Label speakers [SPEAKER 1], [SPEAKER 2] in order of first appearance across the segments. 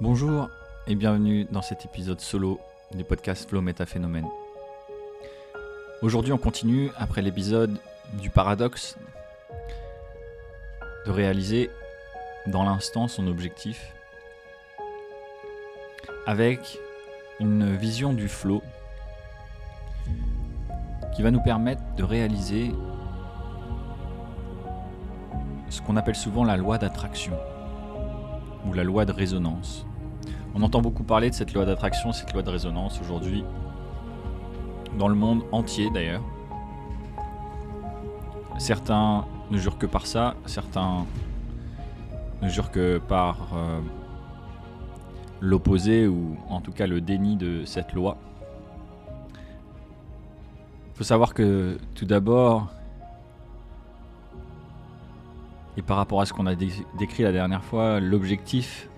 [SPEAKER 1] Bonjour et bienvenue dans cet épisode solo du podcast Flow Métaphénomène. Aujourd'hui, on continue après l'épisode du paradoxe de réaliser dans l'instant son objectif avec une vision du flow qui va nous permettre de réaliser ce qu'on appelle souvent la loi d'attraction ou la loi de résonance. On entend beaucoup parler de cette loi d'attraction, cette loi de résonance aujourd'hui, dans le monde entier d'ailleurs. Certains ne jurent que par ça, certains ne jurent que par euh, l'opposé ou en tout cas le déni de cette loi. Il faut savoir que tout d'abord, et par rapport à ce qu'on a décrit la dernière fois, l'objectif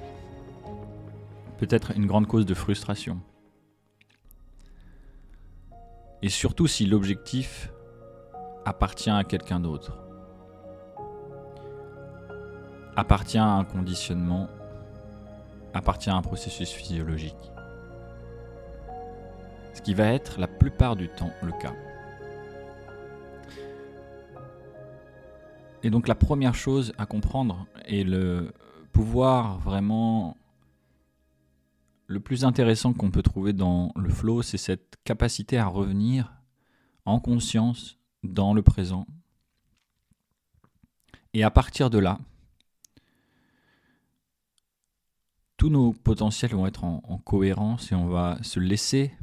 [SPEAKER 1] peut être une grande cause de frustration. Et surtout si l'objectif appartient à quelqu'un d'autre, appartient à un conditionnement, appartient à un processus physiologique. Ce qui va être la plupart du temps le cas. Et donc la première chose à comprendre est le pouvoir vraiment le plus intéressant qu'on peut trouver dans le flow, c'est cette capacité à revenir en conscience dans le présent. Et à partir de là, tous nos potentiels vont être en, en cohérence et on va se laisser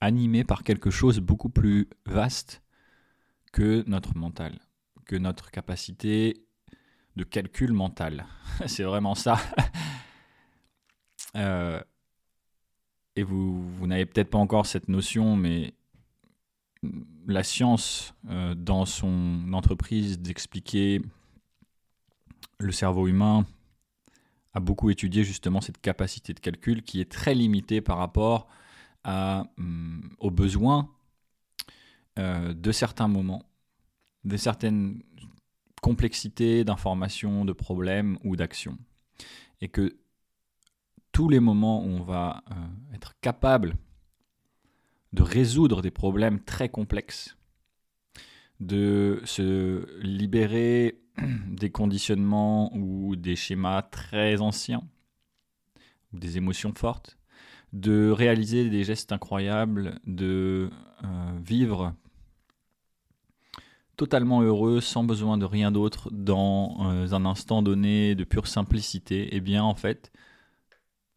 [SPEAKER 1] animer par quelque chose beaucoup plus vaste que notre mental que notre capacité de calcul mental. C'est vraiment ça. Euh, et vous, vous n'avez peut-être pas encore cette notion, mais la science, euh, dans son entreprise d'expliquer le cerveau humain, a beaucoup étudié justement cette capacité de calcul qui est très limitée par rapport hum, aux besoins euh, de certains moments de certaines complexités d'informations, de problèmes ou d'actions. Et que les moments où on va euh, être capable de résoudre des problèmes très complexes, de se libérer des conditionnements ou des schémas très anciens, des émotions fortes, de réaliser des gestes incroyables, de euh, vivre totalement heureux, sans besoin de rien d'autre, dans euh, un instant donné de pure simplicité, eh bien en fait,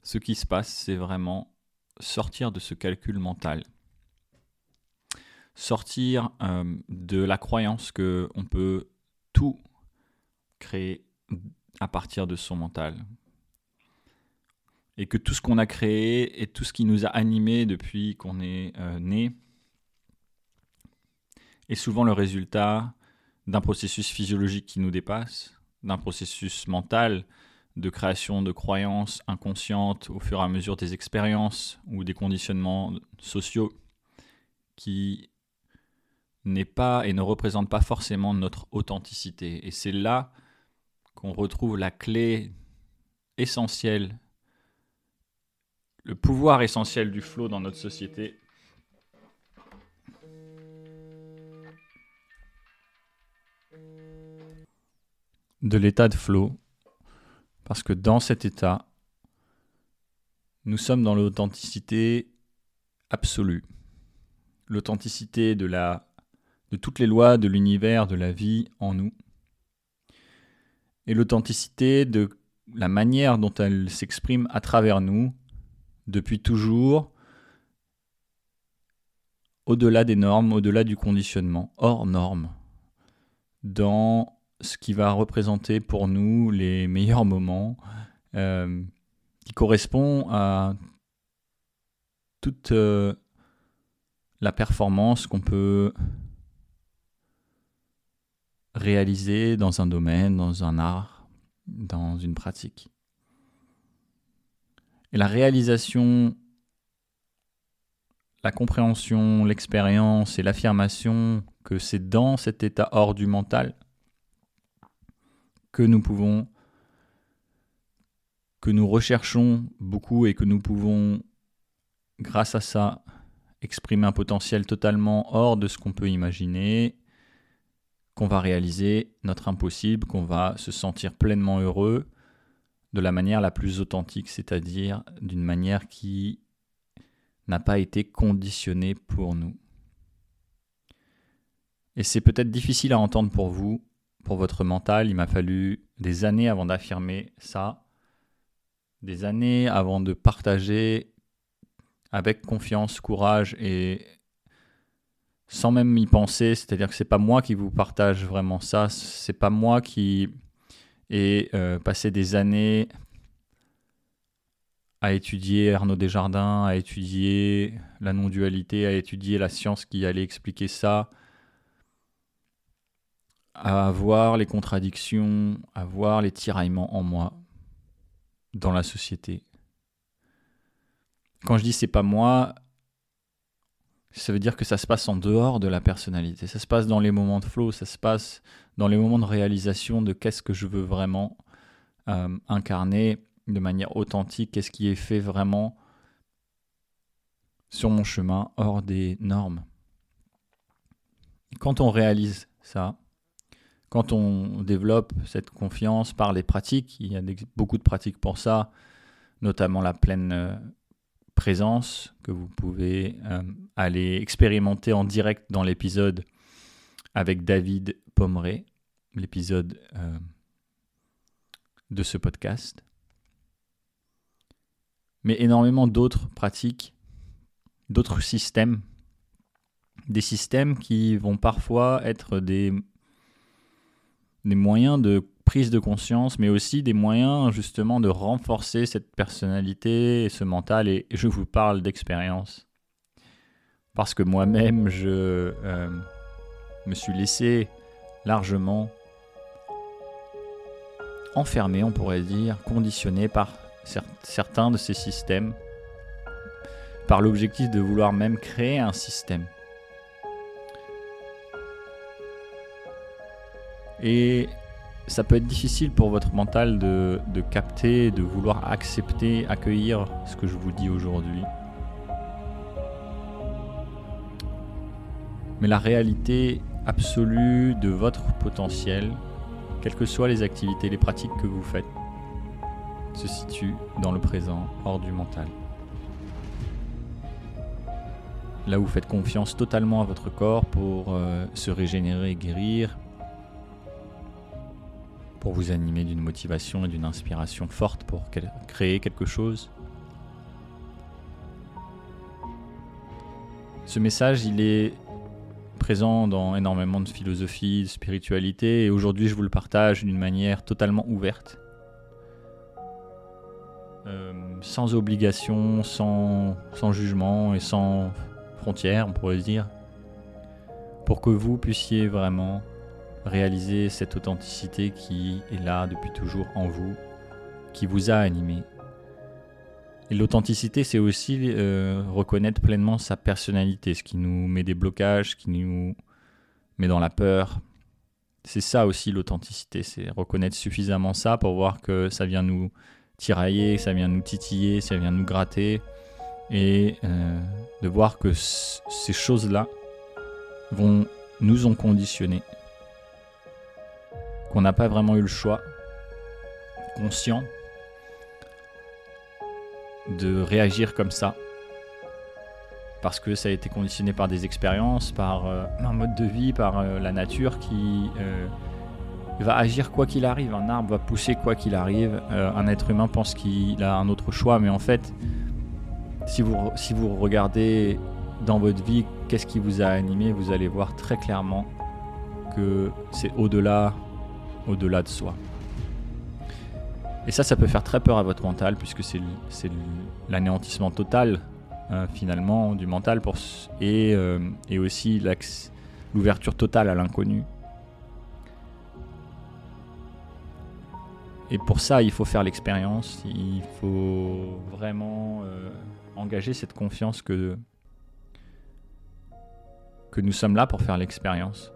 [SPEAKER 1] ce qui se passe, c'est vraiment sortir de ce calcul mental. Sortir euh, de la croyance que on peut tout créer à partir de son mental. Et que tout ce qu'on a créé et tout ce qui nous a animés depuis qu'on est euh, né, est souvent le résultat d'un processus physiologique qui nous dépasse, d'un processus mental de création de croyances inconscientes au fur et à mesure des expériences ou des conditionnements sociaux qui n'est pas et ne représente pas forcément notre authenticité. Et c'est là qu'on retrouve la clé essentielle, le pouvoir essentiel du flow dans notre société de l'état de flow, parce que dans cet état, nous sommes dans l'authenticité absolue, l'authenticité de la de toutes les lois de l'univers, de la vie en nous, et l'authenticité de la manière dont elle s'exprime à travers nous depuis toujours, au-delà des normes, au-delà du conditionnement, hors normes, dans ce qui va représenter pour nous les meilleurs moments, euh, qui correspond à toute euh, la performance qu'on peut réaliser dans un domaine, dans un art, dans une pratique. Et la réalisation, la compréhension, l'expérience et l'affirmation que c'est dans cet état hors du mental que nous pouvons que nous recherchons beaucoup et que nous pouvons, grâce à ça, exprimer un potentiel totalement hors de ce qu'on peut imaginer, qu'on va réaliser notre impossible, qu'on va se sentir pleinement heureux de la manière la plus authentique, c'est-à-dire d'une manière qui n'a pas été conditionnée pour nous. Et c'est peut-être difficile à entendre pour vous, pour votre mental. Il m'a fallu des années avant d'affirmer ça, des années avant de partager avec confiance, courage et sans même y penser. C'est-à-dire que c'est pas moi qui vous partage vraiment ça. C'est pas moi qui ai euh, passé des années à étudier Arnaud Desjardins, à étudier la non-dualité, à étudier la science qui allait expliquer ça, à voir les contradictions, à voir les tiraillements en moi, dans la société. Quand je dis c'est pas moi, ça veut dire que ça se passe en dehors de la personnalité. Ça se passe dans les moments de flow, ça se passe dans les moments de réalisation de qu'est-ce que je veux vraiment euh, incarner de manière authentique, qu'est-ce qui est fait vraiment sur mon chemin hors des normes. quand on réalise ça, quand on développe cette confiance par les pratiques, il y a beaucoup de pratiques pour ça, notamment la pleine euh, présence que vous pouvez euh, aller expérimenter en direct dans l'épisode avec David Pomeray, l'épisode euh, de ce podcast. Mais énormément d'autres pratiques, d'autres systèmes, des systèmes qui vont parfois être des des moyens de prise de conscience, mais aussi des moyens justement de renforcer cette personnalité et ce mental. Et je vous parle d'expérience. Parce que moi-même, je euh, me suis laissé largement enfermé, on pourrait dire, conditionné par certains de ces systèmes, par l'objectif de vouloir même créer un système. Et ça peut être difficile pour votre mental de, capter, de vouloir accepter, accueillir ce que je vous dis aujourd'hui. Mais la réalité absolue de votre potentiel, quelles que soient les activités, les pratiques que vous faites, se situe dans le présent, hors du mental. Là où vous faites confiance totalement à votre corps pour euh, se régénérer guérir, pour vous animer d'une motivation et d'une inspiration forte pour créer quelque chose? Ce message, il est présent dans énormément de philosophie, de spiritualité, et aujourd'hui je vous le partage d'une manière totalement ouverte, euh, sans obligation, sans, sans jugement et sans frontières, on pourrait dire, pour que vous puissiez vraiment réaliser cette authenticité qui est là depuis toujours en vous, qui vous a animé. Et l'authenticité, c'est aussi euh, reconnaître pleinement sa personnalité, ce qui nous met des blocages, ce qui nous met dans la peur. C'est ça aussi l'authenticité, c'est reconnaître suffisamment ça pour voir que ça vient nous tirailler, ça vient nous titiller, ça vient nous gratter, et euh, de voir que ces choses-là vont nous ont conditionnés qu'on n'a pas vraiment eu le choix conscient de réagir comme ça. Parce que ça a été conditionné par des expériences, par euh, un mode de vie, par euh, la nature qui euh, va agir quoi qu'il arrive. Un arbre va pousser quoi qu'il arrive. un être humain pense qu'il a un autre choix, mais en fait, si vous, si vous regardez dans votre vie qu'est-ce qui vous a animé, vous allez voir très clairement que c'est au-delà au-delà de soi. Et ça, ça peut faire très peur à votre mental, puisque c'est l'anéantissement total, hein, finalement, du mental, euh, et aussi l'ouverture totale à l'inconnu. Et pour ça, il faut faire l'expérience, il faut vraiment euh, engager cette confiance que nous sommes là pour faire l'expérience.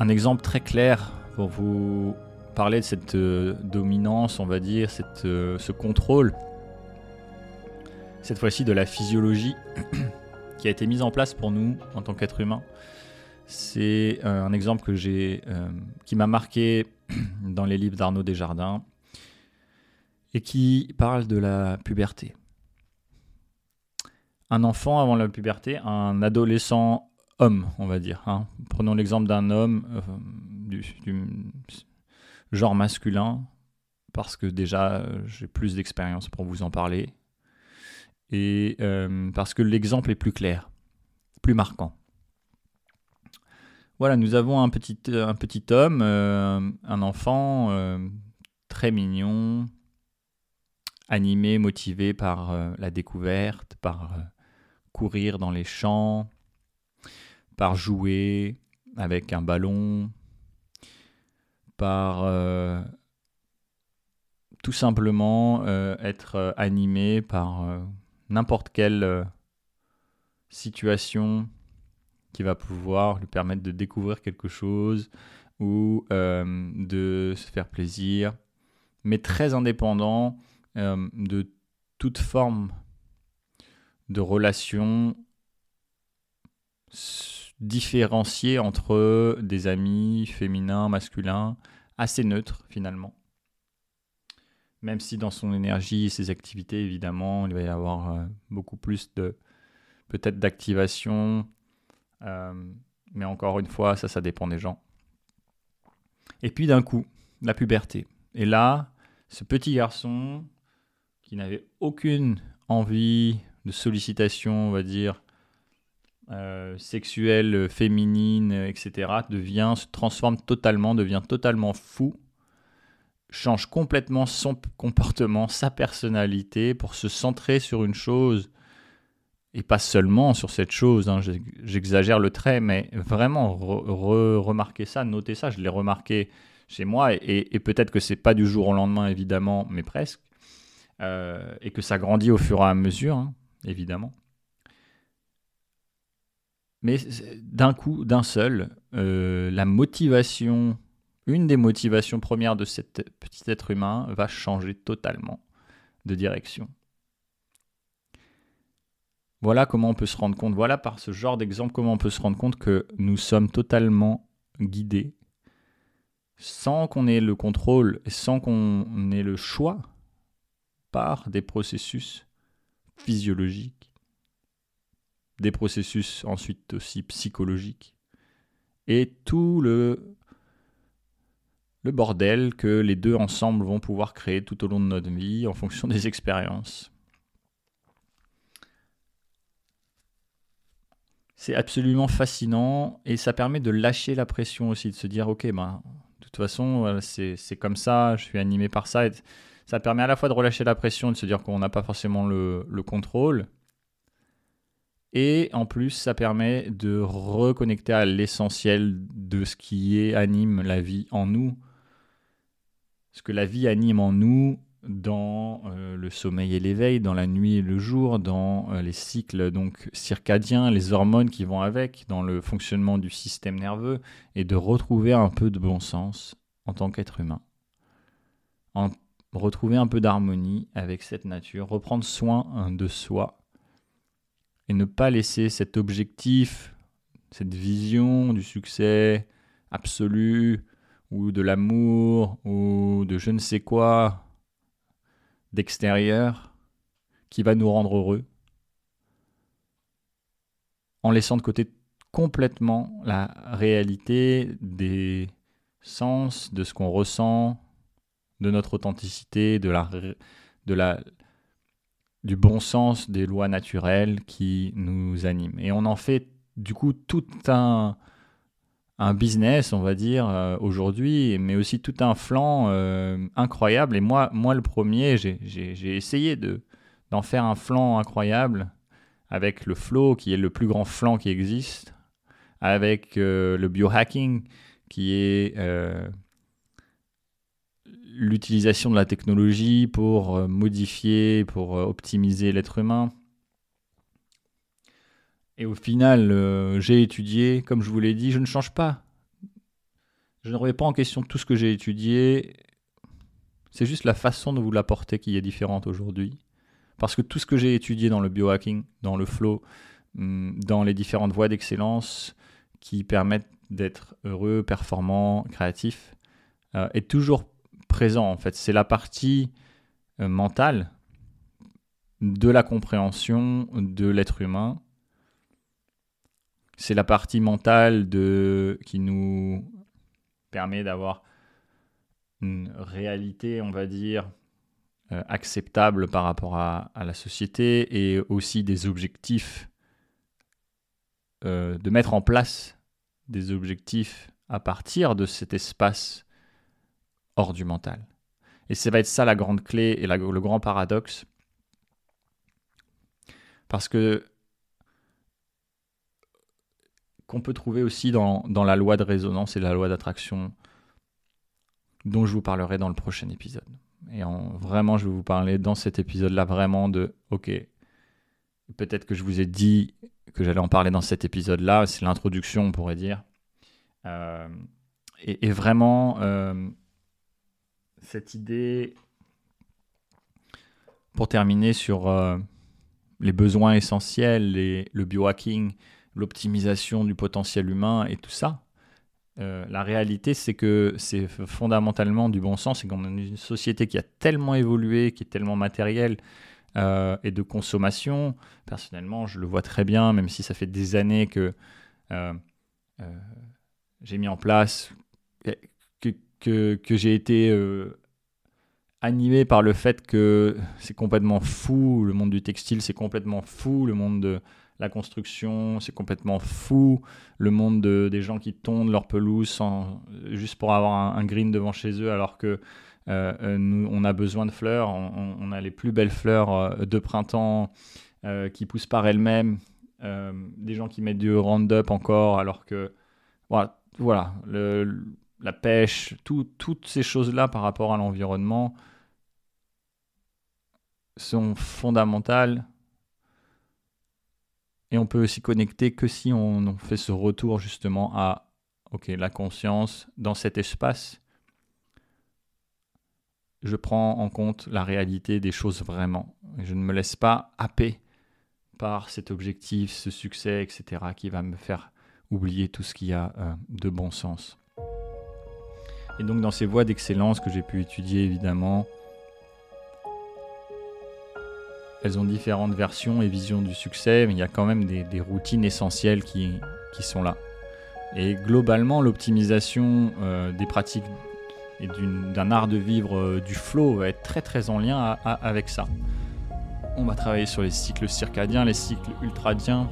[SPEAKER 1] Un exemple très clair pour vous parler de cette dominance, on va dire, cette, ce contrôle, cette fois-ci de la physiologie qui a été mise en place pour nous en tant qu'être humain. C'est un exemple qui m'a marqué dans les livres d'Arnaud Desjardins et qui parle de la puberté. Un enfant avant la puberté, un adolescent homme, on va dire. Hein. Prenons l'exemple d'un homme euh, du, genre masculin, parce que déjà j'ai plus d'expérience pour vous en parler, et euh, parce que l'exemple est plus clair, plus marquant. Voilà, nous avons un petit, homme, euh, un enfant très mignon, animé, motivé par euh, la découverte, par euh, courir dans les champs, par jouer avec un ballon, par euh, tout simplement être animé par n'importe quelle situation qui va pouvoir lui permettre de découvrir quelque chose ou de se faire plaisir, mais très indépendant euh, de toute forme de relation différenciée entre des amis féminins, masculins, assez neutres finalement. Même si dans son énergie et ses activités, évidemment, il va y avoir euh, beaucoup plus de peut-être d'activation. Euh, mais encore une fois, ça, ça dépend des gens. Et puis d'un coup, la puberté. Et là, ce petit garçon qui n'avait aucune envie de sollicitation, on va dire, euh, sexuelle, féminine, etc., devient, se transforme totalement, devient totalement fou, change complètement son comportement, sa personnalité pour se centrer sur une chose, et pas seulement sur cette chose, hein, j'exagère le trait, mais vraiment remarquer ça, noter ça, je l'ai remarqué chez moi, et, peut-être que c'est pas du jour au lendemain, évidemment, mais presque. Euh, et que ça grandit au fur et à mesure, hein, évidemment. Mais d'un coup, d'un seul, euh, la motivation, une des motivations premières de cet petit être humain va changer totalement de direction. Voilà comment on peut se rendre compte, voilà par ce genre d'exemple comment on peut se rendre compte que nous sommes totalement guidés sans qu'on ait le contrôle sans qu'on ait le choix par des processus physiologiques, des processus ensuite aussi psychologiques, et tout le, le bordel que les deux ensemble vont pouvoir créer tout au long de notre vie en fonction des expériences. C'est absolument fascinant et ça permet de lâcher la pression aussi, de se dire ok, ben, de toute façon, c'est comme ça, je suis animé par ça. Ça permet à la fois de relâcher la pression, de se dire qu'on n'a pas forcément le, contrôle. Et en plus, ça permet de reconnecter à l'essentiel de ce qui anime la vie en nous. Ce que la vie anime en nous dans euh, le sommeil et l'éveil, dans la nuit et le jour, dans euh, les cycles donc circadiens, les hormones qui vont avec, dans le fonctionnement du système nerveux, et de retrouver un peu de bon sens en tant qu'être humain. Retrouver un peu d'harmonie avec cette nature, reprendre soin hein, de soi et ne pas laisser cet objectif, cette vision du succès absolu ou de l'amour ou de je ne sais quoi d'extérieur qui va nous rendre heureux en laissant de côté complètement la réalité des sens, de ce qu'on ressent, de notre authenticité, de la, du bon sens des lois naturelles qui nous animent. Et on en fait du coup tout un, business, on va dire, euh, aujourd'hui, mais aussi tout un flanc euh, incroyable. Et moi, moi le premier, j'ai essayé de, d'en faire un flanc incroyable avec le flow, qui est le plus grand flanc qui existe, avec euh, le biohacking, qui est l'utilisation de la technologie pour euh, modifier, pour euh, optimiser l'être humain. Et au final, euh, j'ai étudié, comme je vous l'ai dit, je ne change pas. Je ne remets pas en question tout ce que j'ai étudié. C'est juste la façon de vous l'apporter qui est différente aujourd'hui. Parce que tout ce que j'ai étudié dans le biohacking, dans le flow, hum, dans les différentes voies d'excellence qui permettent d'être heureux, performant, créatif, est toujours présent en fait. C'est la partie euh, mentale de la compréhension de l'être humain. C'est la partie mentale de, qui nous permet d'avoir une réalité, on va dire, euh, acceptable par rapport à, la société et aussi des objectifs, euh, de mettre en place des objectifs à partir de cet espace hors du mental. Et ça va être ça la grande clé et le grand paradoxe. Parce que qu'on peut trouver aussi dans, dans, la loi de résonance et la loi d'attraction dont je vous parlerai dans le prochain épisode. Et en, vraiment, je vais vous parler dans cet épisode-là vraiment de, ok, peut-être que je vous ai dit que j'allais en parler dans cet épisode-là, c'est l'introduction, on pourrait dire. Euh, et, vraiment, euh, cette idée, pour terminer sur euh, les besoins essentiels, le biohacking, l'optimisation du potentiel humain et tout ça, euh, la réalité, c'est que c'est fondamentalement du bon sens et qu'on a une société qui a tellement évolué, qui est tellement matérielle euh, et de consommation. Personnellement, je le vois très bien, même si ça fait des années que j'ai mis en place, que, j'ai été euh, animé par le fait que c'est complètement fou, le monde du textile c'est complètement fou, le monde de la construction c'est complètement fou, le monde des gens qui tondent leur pelouse juste pour avoir un, green devant chez eux alors que euh, euh, on a besoin de fleurs, on, a les plus belles fleurs de printemps qui poussent par elles-mêmes, des gens qui mettent du Roundup encore alors que voilà, voilà la pêche, toutes ces choses-là par rapport à l'environnement sont fondamentales. Et on peut aussi connecter que si on fait ce retour justement à la conscience dans cet espace. Je prends en compte la réalité des choses vraiment. Je ne me laisse pas happer par cet objectif, ce succès, etc., qui va me faire oublier tout ce qui a euh, de bon sens. Et donc dans ces voies d'excellence que j'ai pu étudier évidemment, elles ont différentes versions et visions du succès, mais il y a quand même des, routines essentielles qui, qui, sont là. Et globalement, l'optimisation euh, des pratiques et d'un art de vivre euh, du flow va être très très en lien avec ça. On va travailler sur les cycles circadiens, les cycles ultradiens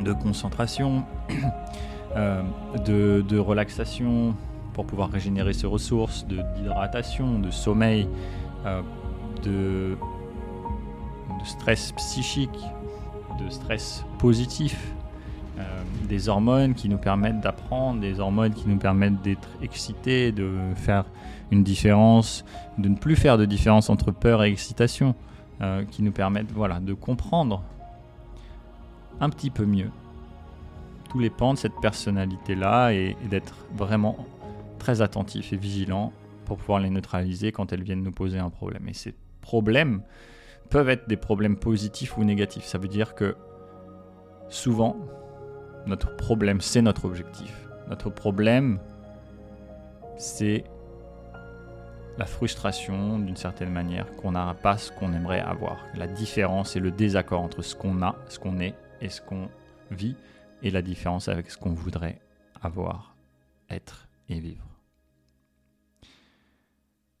[SPEAKER 1] de concentration, euh, de, de relaxation, pour pouvoir régénérer ses ressources, d'hydratation, de, sommeil, euh, de, de, stress psychique, de stress positif, euh, des hormones qui nous permettent d'apprendre, des hormones qui nous permettent d'être excités, de faire une différence, de ne plus faire de différence entre peur et excitation, euh, qui nous permettent voilà, de comprendre un petit peu mieux tous les pans de cette personnalité-là et d'être vraiment très attentif et vigilant pour pouvoir les neutraliser quand elles viennent nous poser un problème. Et ces problèmes peuvent être des problèmes positifs ou négatifs. Ça veut dire que souvent, notre problème, c'est notre objectif. Notre problème, c'est la frustration d'une certaine manière qu'on n'a pas ce qu'on aimerait avoir. La différence et le désaccord entre ce qu'on a, ce qu'on est et ce qu'on vit, et la différence avec ce qu'on voudrait avoir, être vivre.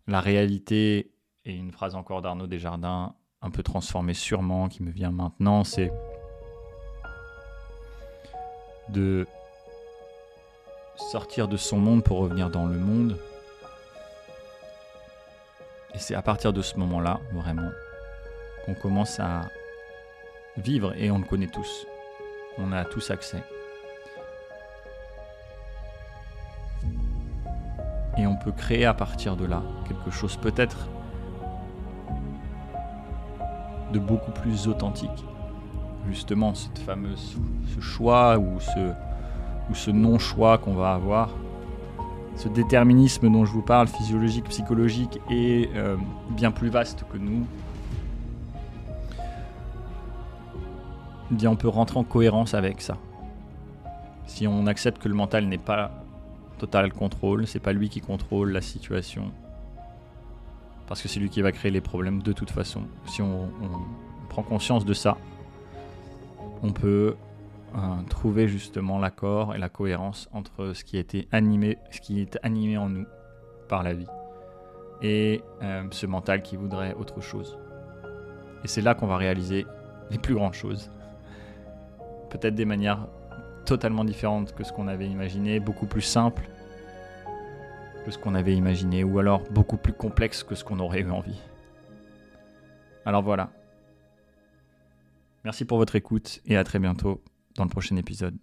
[SPEAKER 1] La réalité, et une phrase encore d'Arnaud Desjardins, un peu transformée sûrement, qui me vient maintenant, c'est de sortir de son monde pour revenir dans le monde. Et c'est à partir de ce moment-là, vraiment, qu'on commence à vivre et on le connaît tous. On a tous accès. Et on peut créer à partir de là quelque chose peut-être de beaucoup plus authentique. Justement, cette fameuse, ce choix ou ce, ou ce non-choix qu'on va avoir ce déterminisme dont je vous parle, physiologique, psychologique, est euh, bien plus vaste que nous, eh bien on peut rentrer en cohérence avec ça. Si on accepte que le mental n'est pas total contrôle, c'est pas lui qui contrôle la situation, parce que c'est lui qui va créer les problèmes de toute façon. Si on prend conscience de ça, on peut euh, trouver justement l'accord et la cohérence entre ce qui animé, ce qui est animé en nous par la vie et euh, ce mental qui voudrait autre chose. Et c'est là qu'on va réaliser les plus grandes choses. Peut-être des manières totalement différentes que ce qu'on avait imaginé, beaucoup plus simples que ce qu'on avait imaginé, ou alors beaucoup plus complexes que ce qu'on aurait eu envie. Alors voilà. Merci pour votre écoute et à très bientôt dans le prochain épisode.